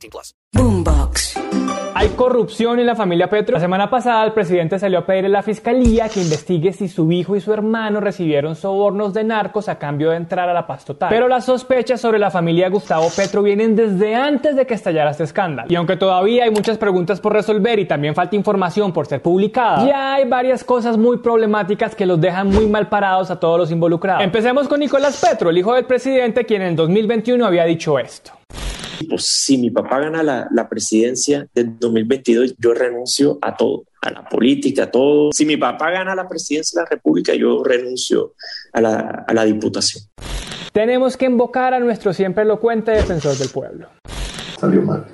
18 plus. Boombox. Hay corrupción en la familia Petro. La semana pasada el presidente salió a pedir a la fiscalía que investigue si su hijo y su hermano recibieron sobornos de narcos a cambio de entrar a la paz total. Pero las sospechas sobre la familia Gustavo Petro vienen desde antes de que estallara este escándalo. Y aunque todavía hay muchas preguntas por resolver y también falta información por ser publicada, ya hay varias cosas muy problemáticas que los dejan muy mal parados a todos los involucrados. Empecemos con Nicolás Petro, el hijo del presidente, quien en 2021 había dicho esto. Pues si mi papá gana la, la presidencia del 2022, yo renuncio a todo, a la política, a todo. Si mi papá gana la presidencia de la República, yo renuncio a la, a la diputación. Tenemos que invocar a nuestro siempre elocuente defensor del pueblo. Salió mal.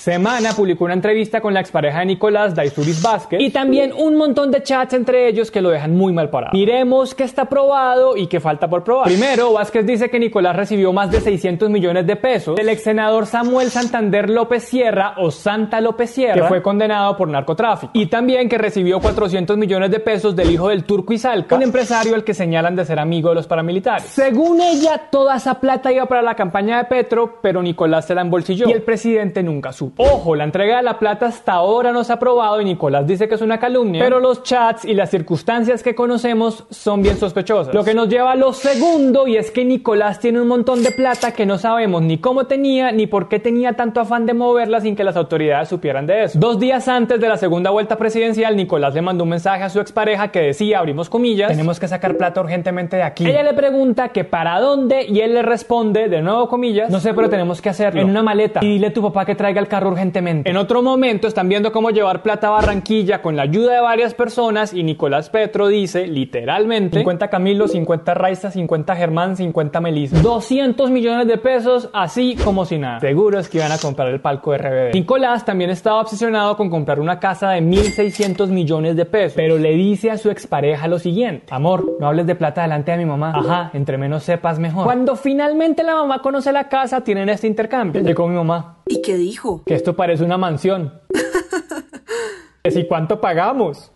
Semana publicó una entrevista con la expareja de Nicolás, Daisuris Vázquez, y también un montón de chats entre ellos que lo dejan muy mal parado. Miremos qué está probado y qué falta por probar. Primero, Vázquez dice que Nicolás recibió más de 600 millones de pesos del ex senador Samuel Santander López Sierra o Santa López Sierra, que fue condenado por narcotráfico. Y también que recibió 400 millones de pesos del hijo del Turco Izalca, un empresario al que señalan de ser amigo de los paramilitares. Según ella, toda esa plata iba para la campaña de Petro, pero Nicolás se la embolsilló y el presidente nunca supo. Ojo, la entrega de la plata hasta ahora no se ha probado y Nicolás dice que es una calumnia, pero los chats y las circunstancias que conocemos son bien sospechosas. Lo que nos lleva a lo segundo y es que Nicolás tiene un montón de plata que no sabemos ni cómo tenía ni por qué tenía tanto afán de moverla sin que las autoridades supieran de eso. Dos días antes de la segunda vuelta presidencial, Nicolás le mandó un mensaje a su expareja que decía, abrimos comillas, tenemos que sacar plata urgentemente de aquí. Ella le pregunta que para dónde y él le responde, de nuevo comillas, no sé, pero tenemos que hacerlo en una maleta y dile a tu papá que traiga el carro urgentemente. En otro momento están viendo cómo llevar plata a Barranquilla con la ayuda de varias personas y Nicolás Petro dice literalmente 50 Camilo, 50 Raiza, 50 Germán, 50 Melissa. 200 millones de pesos así como si nada. Seguro es que iban a comprar el palco de RBD. Nicolás también estaba obsesionado con comprar una casa de 1.600 millones de pesos, pero le dice a su expareja lo siguiente. Amor, no hables de plata delante de mi mamá. Ajá, entre menos sepas mejor. Cuando finalmente la mamá conoce la casa, tienen este intercambio. Llegó mi mamá. ¿Y qué dijo? Que esto parece una mansión. ¿Y cuánto pagamos?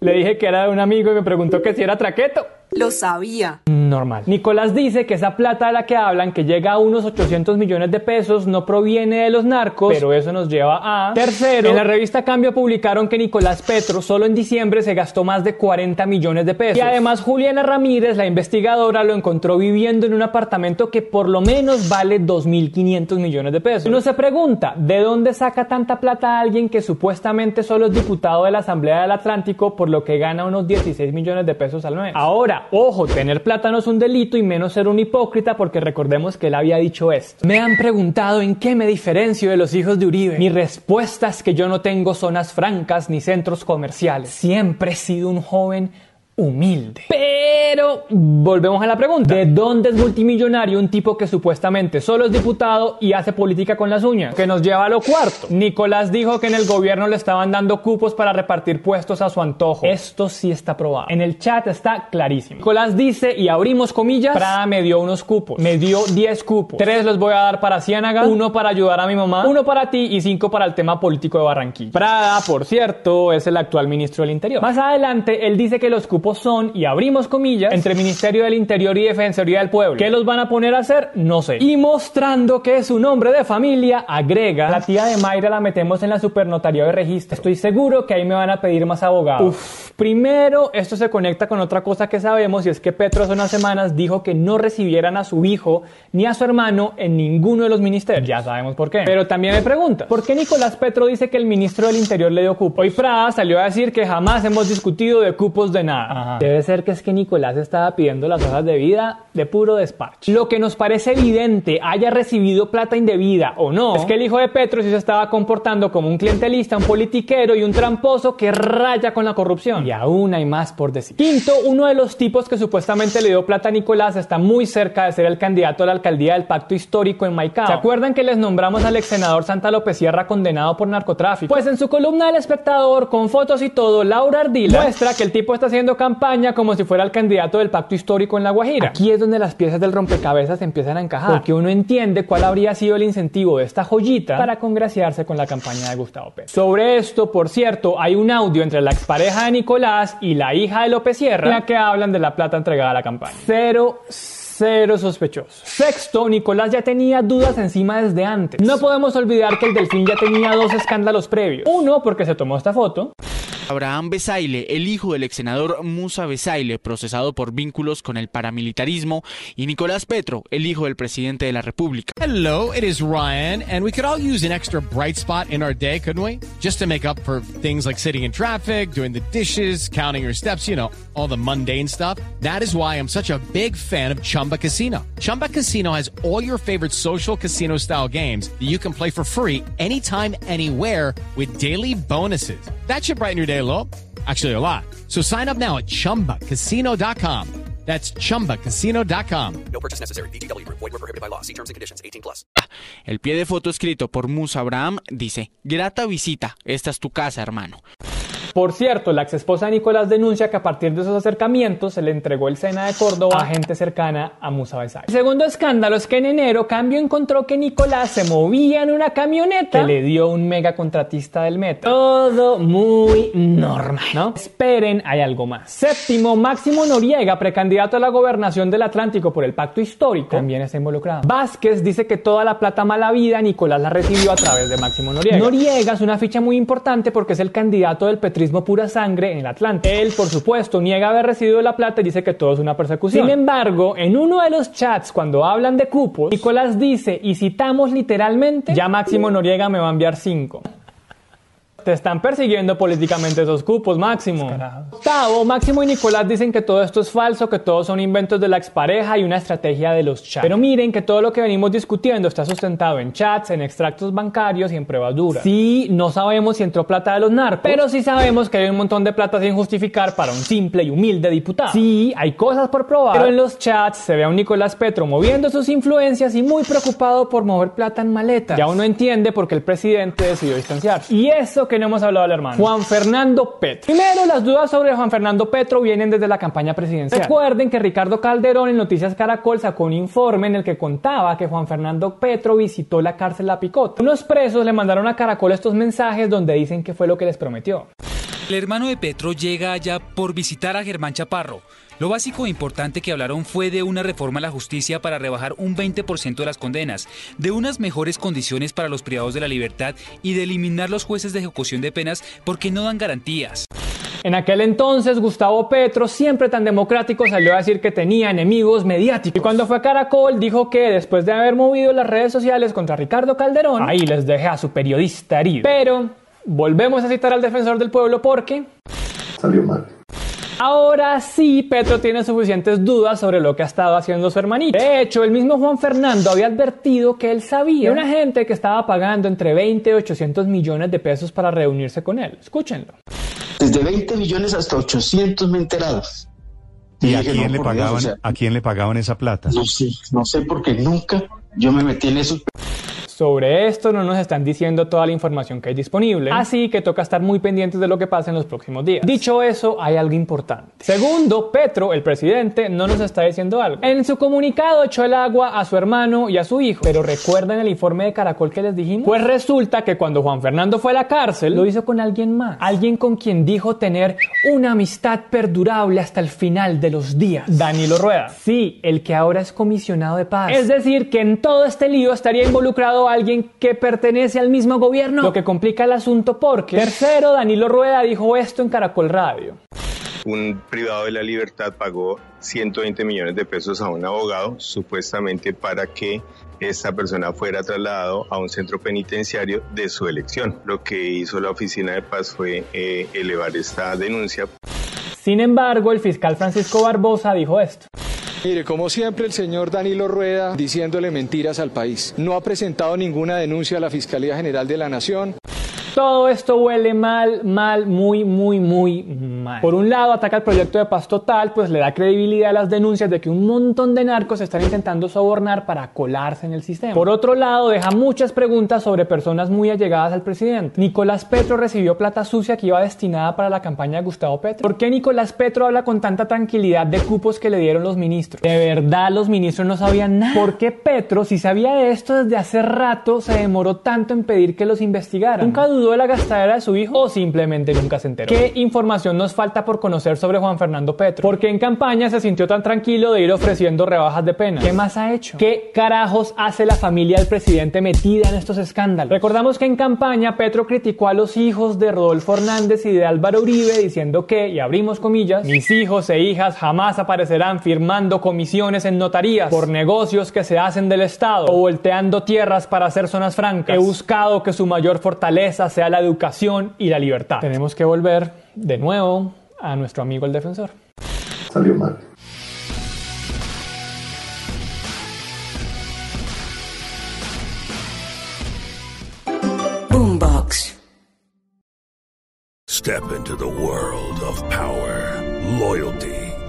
Le dije que era de un amigo y me preguntó que si era traqueto. Lo sabía. Normal. Nicolás dice que esa plata de la que hablan, que llega a unos 800 millones de pesos, no proviene de los narcos, pero eso nos lleva a... Tercero, en la revista Cambio publicaron que Nicolás Petro solo en diciembre se gastó más de 40 millones de pesos. Y además Juliana Ramírez, la investigadora, lo encontró viviendo en un apartamento que por lo menos vale 2.500 millones de pesos. Uno se pregunta, ¿de dónde saca tanta plata alguien que supuestamente solo es diputado de la Asamblea del Atlántico por lo que gana unos 16 millones de pesos al mes? Ahora, ojo, tener plata no es un delito y menos ser un hipócrita porque recordemos que él había dicho esto. Me han preguntado en qué me diferencio de los hijos de Uribe. Mi respuesta es que yo no tengo zonas francas ni centros comerciales. Siempre he sido un joven humilde. Pero volvemos a la pregunta. ¿De dónde es multimillonario un tipo que supuestamente solo es diputado y hace política con las uñas? Que nos lleva a lo cuarto. Nicolás dijo que en el gobierno le estaban dando cupos para repartir puestos a su antojo. Esto sí está probado. En el chat está clarísimo. Nicolás dice, y abrimos comillas, Prada me dio unos cupos. Me dio 10 cupos. Tres los voy a dar para Ciénaga, uno para ayudar a mi mamá, uno para ti y cinco para el tema político de Barranquilla. Prada, por cierto, es el actual ministro del Interior. Más adelante, él dice que los cupos son, y abrimos comillas, entre Ministerio del Interior y Defensoría del Pueblo. ¿Qué los van a poner a hacer? No sé. Y mostrando que es un hombre de familia, agrega, la tía de Mayra la metemos en la supernotaría de registro. Estoy seguro que ahí me van a pedir más abogados. Uf, primero, esto se conecta con otra cosa que sabemos y es que Petro hace unas semanas dijo que no recibieran a su hijo ni a su hermano en ninguno de los ministerios. Ya sabemos por qué. Pero también me pregunta, ¿por qué Nicolás Petro dice que el ministro del Interior le dio cupo? Hoy Prada salió a decir que jamás hemos discutido de cupos de nada. Ajá. Debe ser que es que Nicolás estaba pidiendo las hojas de vida de puro despacho. Lo que nos parece evidente, haya recibido plata indebida o no, es que el hijo de Petro sí se estaba comportando como un clientelista, un politiquero y un tramposo que raya con la corrupción. Y aún hay más por decir. Quinto, uno de los tipos que supuestamente le dio plata a Nicolás está muy cerca de ser el candidato a la alcaldía del pacto histórico en Maicao. ¿Se acuerdan que les nombramos al ex senador Santa López Sierra condenado por narcotráfico? Pues en su columna del espectador, con fotos y todo, Laura Ardila muestra que el tipo está haciendo campaña como si fuera el candidato del pacto histórico en La Guajira. Aquí es donde las piezas del rompecabezas empiezan a encajar, porque uno entiende cuál habría sido el incentivo de esta joyita para congraciarse con la campaña de Gustavo Petro. Sobre esto, por cierto, hay un audio entre la expareja de Nicolás y la hija de López Sierra en la que hablan de la plata entregada a la campaña. Cero cero sospechoso. Sexto, Nicolás ya tenía dudas encima desde antes. No podemos olvidar que el delfín ya tenía dos escándalos previos. Uno, porque se tomó esta foto. Abraham Besaile, el hijo del ex senador Musa Besaile, procesado por vínculos con el paramilitarismo, y Nicolás Petro, el hijo del presidente de la República. Hello, it is Ryan, and we could all use an extra bright spot in our day, couldn't we? Just to make up for things like sitting in traffic, doing the dishes, counting your steps, you know, all the mundane stuff. That is why I'm such a big fan of Chumba Casino. Chumba Casino has all your favorite social casino style games that you can play for free anytime, anywhere with daily bonuses. That should brighten your day a little. Actually, a lot. So sign up now at chumbacasino.com. That's chumbacasino.com. No purchase necessary. VGW Group. Void were prohibited by law. See terms and conditions. 18 plus. El pie de foto escrito por Musa Abraham dice, grata visita, esta es tu casa, hermano. Por cierto, la ex esposa de Nicolás denuncia que a partir de esos acercamientos se le entregó el Sena de Córdoba a gente cercana a Musa Besay. El segundo escándalo es que en enero Cambio encontró que Nicolás se movía en una camioneta que le dio un mega contratista del metro. Todo muy normal, ¿no? Esperen, hay algo más. Séptimo, Máximo Noriega, precandidato a la gobernación del Atlántico por el Pacto Histórico, también está involucrado. Vázquez dice que toda la plata mala vida Nicolás la recibió a través de Máximo Noriega. Noriega es una ficha muy importante porque es el candidato del petrismo pura sangre en el Atlántico. Él, por supuesto, niega haber recibido la plata y dice que todo es una persecución. Sin embargo, en uno de los chats, cuando hablan de cupos, Nicolás dice, y citamos literalmente, ya Máximo Noriega me va a enviar 5. Te están persiguiendo políticamente esos cupos, Máximo. Octavo, Máximo y Nicolás dicen que todo esto es falso, que todos son inventos de la expareja y una estrategia de los chats. Pero miren que todo lo que venimos discutiendo está sustentado en chats, en extractos bancarios y en pruebas duras. Sí, no sabemos si entró plata de los narcos, pero sí sabemos que hay un montón de plata sin justificar para un simple y humilde diputado. Sí, hay cosas por probar, pero en los chats se ve a un Nicolás Petro moviendo sus influencias y muy preocupado por mover plata en maletas. Ya uno entiende por qué el presidente decidió distanciarse. Y eso que no hemos hablado al hermano. Juan Fernando Petro. Primero, las dudas sobre Juan Fernando Petro vienen desde la campaña presidencial. Recuerden que Ricardo Calderón en Noticias Caracol sacó un informe en el que contaba que Juan Fernando Petro visitó la cárcel La Picota. Unos presos le mandaron a Caracol estos mensajes donde dicen que fue lo que les prometió. El hermano de Petro llega allá por visitar a Germán Chaparro. Lo básico e importante que hablaron fue de una reforma a la justicia para rebajar un 20% de las condenas, de unas mejores condiciones para los privados de la libertad y de eliminar los jueces de ejecución de penas porque no dan garantías. En aquel entonces, Gustavo Petro, siempre tan democrático, salió a decir que tenía enemigos mediáticos. Y cuando fue a Caracol, dijo que después de haber movido las redes sociales contra Ricardo Calderón, ahí les dejé a su periodista herido. Pero volvemos a citar al defensor del pueblo porque... Salió mal. Ahora sí, Petro tiene suficientes dudas sobre lo que ha estado haciendo su hermanito. De hecho, el mismo Juan Fernando había advertido que él sabía de una gente que estaba pagando entre 20 y 800 millones de pesos para reunirse con él. Escúchenlo. Desde 20 millones hasta 800 me he enterado. ¿Y a quién, no, le Dios, pagaban, o sea, a quién le pagaban esa plata? No sé, no sé porque nunca yo me metí en eso. Sobre esto no nos están diciendo toda la información que hay disponible, así que toca estar muy pendientes de lo que pasa en los próximos días. Dicho eso, hay algo importante. Segundo, Petro, el presidente, no nos está diciendo algo. En su comunicado echó el agua a su hermano y a su hijo, pero ¿recuerdan el informe de Caracol que les dijimos? Pues resulta que cuando Juan Fernando fue a la cárcel, lo hizo con alguien más, alguien con quien dijo tener una amistad perdurable hasta el final de los días. Danilo Rueda. Sí, el que ahora es comisionado de paz. Es decir, que en todo este lío estaría involucrado alguien que pertenece al mismo gobierno, lo que complica el asunto porque... Tercero, Danilo Rueda dijo esto en Caracol Radio. Un privado de la libertad pagó 120 millones de pesos a un abogado, supuestamente para que esta persona fuera trasladado a un centro penitenciario de su elección. Lo que hizo la oficina de paz fue eh, elevar esta denuncia. Sin embargo, el fiscal Francisco Barbosa dijo esto. Mire, como siempre, el señor Danilo Rueda diciéndole mentiras al país. No ha presentado ninguna denuncia a la Fiscalía General de la Nación. Todo esto huele mal, mal, muy, muy, muy mal. Por un lado, ataca el proyecto de paz total, pues le da credibilidad a las denuncias de que un montón de narcos están intentando sobornar para colarse en el sistema. Por otro lado, deja muchas preguntas sobre personas muy allegadas al presidente. Nicolás Petro recibió plata sucia que iba destinada para la campaña de Gustavo Petro. ¿Por qué Nicolás Petro habla con tanta tranquilidad de cupos que le dieron los ministros? De verdad, los ministros no sabían nada. ¿Por qué Petro, si sabía de esto desde hace rato, se demoró tanto en pedir que los investigaran? Nunca dudó de la gastadera de su hijo o simplemente nunca se enteró. ¿Qué información nos falta por conocer sobre Juan Fernando Petro? Porque en campaña se sintió tan tranquilo de ir ofreciendo rebajas de pena. ¿Qué más ha hecho? ¿Qué carajos hace la familia del presidente metida en estos escándalos? Recordamos que en campaña Petro criticó a los hijos de Rodolfo Hernández y de Álvaro Uribe diciendo que, y abrimos comillas, mis hijos e hijas jamás aparecerán firmando comisiones en notarías por negocios que se hacen del Estado o volteando tierras para hacer zonas francas. He buscado que su mayor fortaleza sea la educación y la libertad. Tenemos que volver de nuevo a nuestro amigo el defensor. Salió mal. Boombox. Step into the world of power, loyalty,